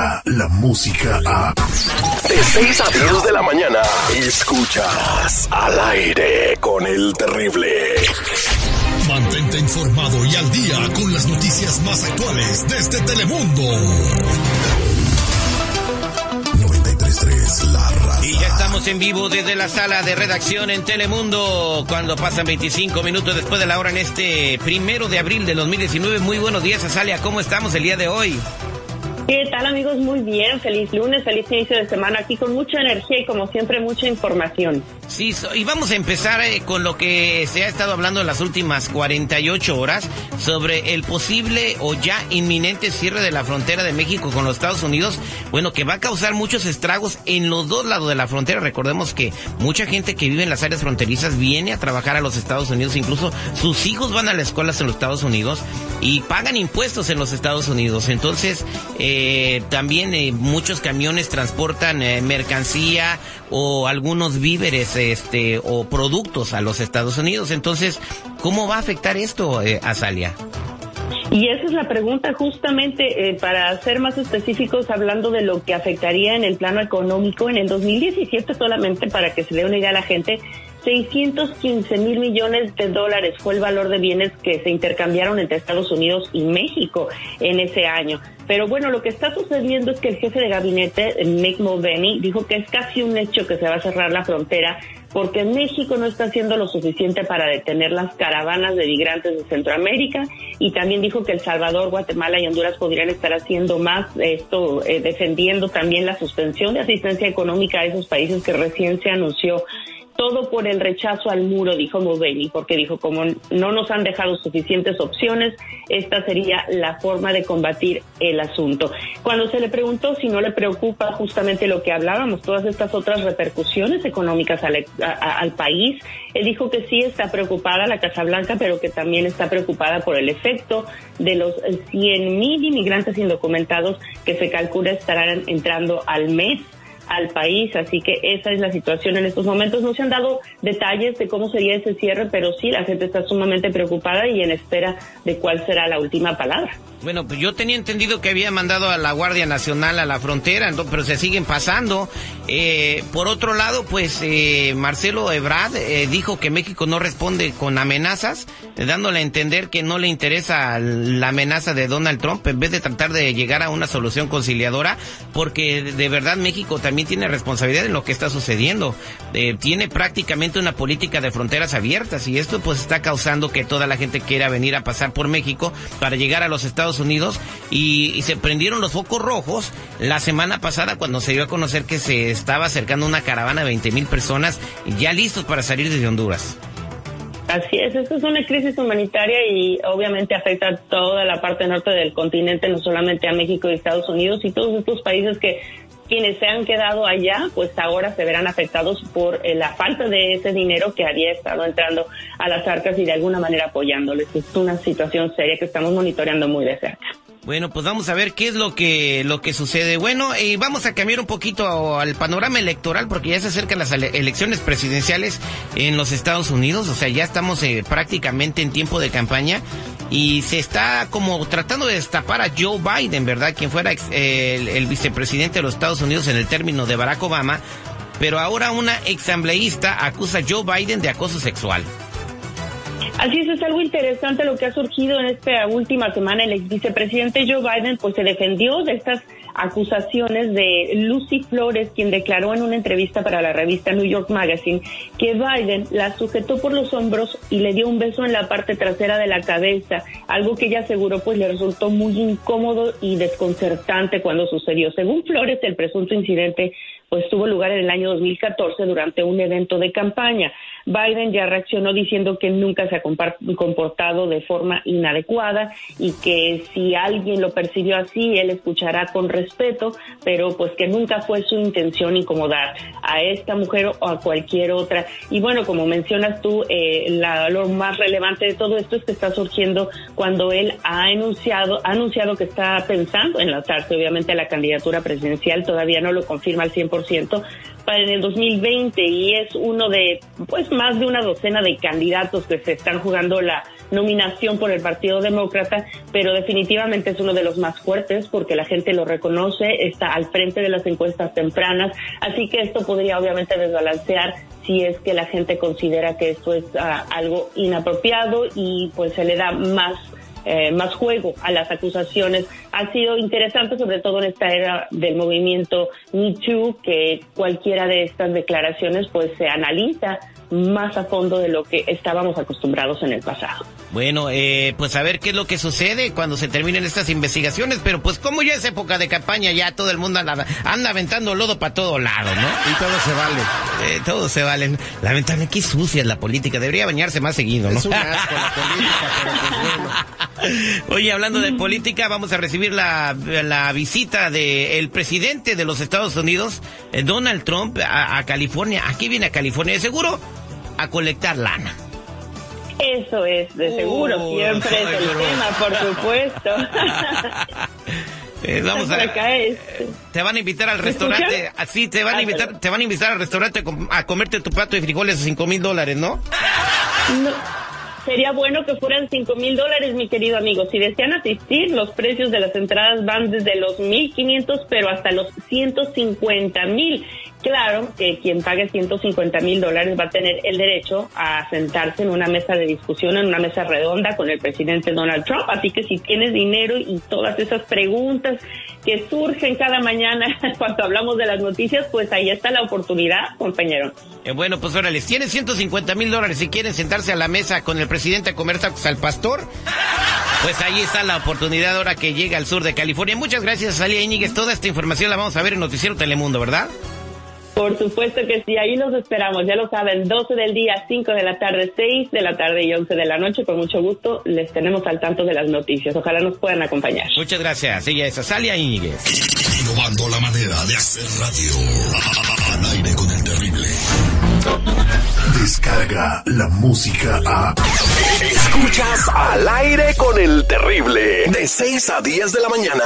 llega la música a... De 6 a 10 de la mañana, escuchas al aire con el terrible. Mantente informado y al día con las noticias más actuales desde Telemundo. 93.3 La Raza. Y ya estamos en vivo desde la sala de redacción en Telemundo, cuando pasan 25 minutos después de la hora en este primero de abril de 2019. Muy buenos días, Azalia. ¿Cómo estamos el día de hoy? ¿Qué tal amigos? Muy bien, feliz lunes, feliz inicio de semana aquí con mucha energía y como siempre mucha información. Sí, y vamos a empezar eh, con lo que se ha estado hablando en las últimas 48 horas sobre el posible o ya inminente cierre de la frontera de México con los Estados Unidos, bueno, que va a causar muchos estragos en los dos lados de la frontera. Recordemos que mucha gente que vive en las áreas fronterizas viene a trabajar a los Estados Unidos, incluso sus hijos van a las escuelas en los Estados Unidos y pagan impuestos en los Estados Unidos. Entonces, eh, también eh, muchos camiones transportan mercancía o algunos víveres este, o productos a los Estados Unidos. Entonces, ¿cómo va a afectar esto, eh, Azalia? Y esa es la pregunta justamente eh, para ser más específicos hablando de lo que afectaría en el plano económico en el 2017 solamente para que se dé una idea a la gente 615 mil millones de dólares fue el valor de bienes que se intercambiaron entre Estados Unidos y México en ese año. Pero bueno, lo que está sucediendo es que el jefe de gabinete, Mick Mulvaney, dijo que es casi un hecho que se va a cerrar la frontera porque México no está haciendo lo suficiente para detener las caravanas de migrantes de Centroamérica y también dijo que El Salvador, Guatemala y Honduras podrían estar haciendo más esto, eh, defendiendo también la suspensión de asistencia económica a esos países que recién se anunció todo por el rechazo al muro, dijo Mulvaney, porque dijo, como no nos han dejado suficientes opciones, esta sería la forma de combatir el asunto. Cuando se le preguntó si no le preocupa justamente lo que hablábamos, todas estas otras repercusiones económicas al, al país, él dijo que sí está preocupada la Casa Blanca, pero que también está preocupada por el efecto de los 100 mil inmigrantes indocumentados que se calcula estarán entrando al mes al país. Así que esa es la situación en estos momentos. No se han dado detalles de cómo sería ese cierre, pero sí, la gente está sumamente preocupada y en espera de cuál será la última palabra. Bueno, pues yo tenía entendido que había mandado a la Guardia Nacional a la frontera, pero se siguen pasando. Eh, por otro lado, pues eh, Marcelo Ebrard eh, dijo que México no responde con amenazas, dándole a entender que no le interesa la amenaza de Donald Trump en vez de tratar de llegar a una solución conciliadora, porque de verdad México también tiene responsabilidad en lo que está sucediendo. tiene prácticamente una política de fronteras abiertas y esto pues está causando que toda la gente quiera venir a pasar por México para llegar a los Estados Unidos y, se prendieron los focos rojos la semana pasada cuando se dio a conocer que se estaba acercando una caravana de 20 mil personas ya listos para salir desde Honduras. Así es, esto es una crisis humanitaria y obviamente afecta a toda la parte norte del continente, no solamente a México y Estados Unidos y todos estos países que quienes se han quedado allá, pues ahora se verán afectados por eh, la falta de ese dinero que había estado entrando a las arcas y de alguna manera apoyándoles. Es una situación seria que estamos monitoreando muy de cerca. Bueno, pues vamos a ver qué es lo que lo que sucede. Bueno, y vamos a cambiar un poquito al panorama electoral porque ya se acercan las elecciones presidenciales en los Estados Unidos, o sea, ya estamos eh, prácticamente en tiempo de campaña y se está como tratando de destapar a Joe Biden, ¿verdad? Quien fuera el, vicepresidente de los Estados Unidos en el término de Barack Obama, pero ahora una exambleísta acusa a Joe Biden de acoso sexual. Así es, es algo interesante lo que ha surgido en esta última semana. El ex vicepresidente Joe Biden pues se defendió de estas acusaciones de Lucy Flores, quien declaró en una entrevista para la revista New York Magazine que Biden la sujetó por los hombros y le dio un beso en la parte trasera de la cabeza, algo que ella aseguró pues le resultó muy incómodo y desconcertante cuando sucedió. Según Flores, el presunto incidente pues tuvo lugar en el año 2014 durante un evento de campaña. Biden ya reaccionó diciendo que nunca se ha comportado de forma inadecuada y que si alguien lo percibió así, él escuchará con respeto, pero pues que nunca fue su intención incomodar a esta mujer o a cualquier otra. Y bueno, como mencionas tú, eh, lo más relevante de todo esto es que está surgiendo cuando él ha anunciado, ha anunciado que está pensando en lanzarse obviamente a la candidatura presidencial, todavía no lo confirma al 100%, para en el 2020 y es uno de pues más de una docena de candidatos que se están jugando la nominación por el Partido Demócrata, pero definitivamente es uno de los más fuertes porque la gente lo reconoce, está al frente de las encuestas tempranas, así que esto podría obviamente desbalancear si es que la gente considera que esto es ah, algo inapropiado y pues se le da más eh, más juego a las acusaciones. Ha sido interesante, sobre todo en esta era del movimiento Me Too, que cualquiera de estas declaraciones pues se analiza más a fondo de lo que estábamos acostumbrados en el pasado. Bueno, eh, pues a ver qué es lo que sucede cuando se terminen estas investigaciones, pero pues como ya es época de campaña, ya todo el mundo anda, anda aventando lodo para todo lado, ¿no? Y todo se vale. Eh, todo se vale. Lamentablemente, qué sucia es la política, debería bañarse más seguido, ¿no? Es un asco la política, pero pues bueno. Oye, hablando de política, vamos a recibir la, la visita del presidente de los Estados Unidos, eh, Donald Trump, a, a California. Aquí viene a California, de seguro, a colectar lana. Eso es, de seguro, Uh, siempre es el tema, por supuesto. Eh, vamos a es- te van a invitar al ¿Me restaurante, así te van a Ah, invitar, te van a invitar al restaurante a com- a comerte tu plato de frijoles de cinco mil dólares, ¿no? No, sería bueno que fueran cinco mil dólares, mi querido amigo. Si desean asistir, los precios de las entradas van desde los 1.500, pero hasta los 150 mil. Claro que quien pague 150 mil dólares va a tener el derecho a sentarse en una mesa de discusión, en una mesa redonda con el presidente Donald Trump. Así que si tienes dinero y todas esas preguntas que surgen cada mañana cuando hablamos de las noticias, pues ahí está la oportunidad, compañero. Eh, bueno, pues órale, tienen 150 mil dólares si quieren sentarse a la mesa con el presidente a comer tacos al pastor. Pues ahí está la oportunidad ahora que llega al sur de California. Muchas gracias, Salia Íñiguez. Toda esta información la vamos a ver en Noticiero Telemundo, ¿verdad? Por supuesto que sí, ahí los esperamos, ya lo saben, 12 del día, 5 de la tarde, 6 de la tarde y 11 de la noche, con mucho gusto les tenemos al tanto de las noticias, ojalá nos puedan acompañar. Muchas gracias. Ella es Salia Íñiguez. Innovando la manera de hacer radio. Al aire con el terrible. Descarga la música a. Escuchas al aire con el terrible. De 6 a 10 de la mañana.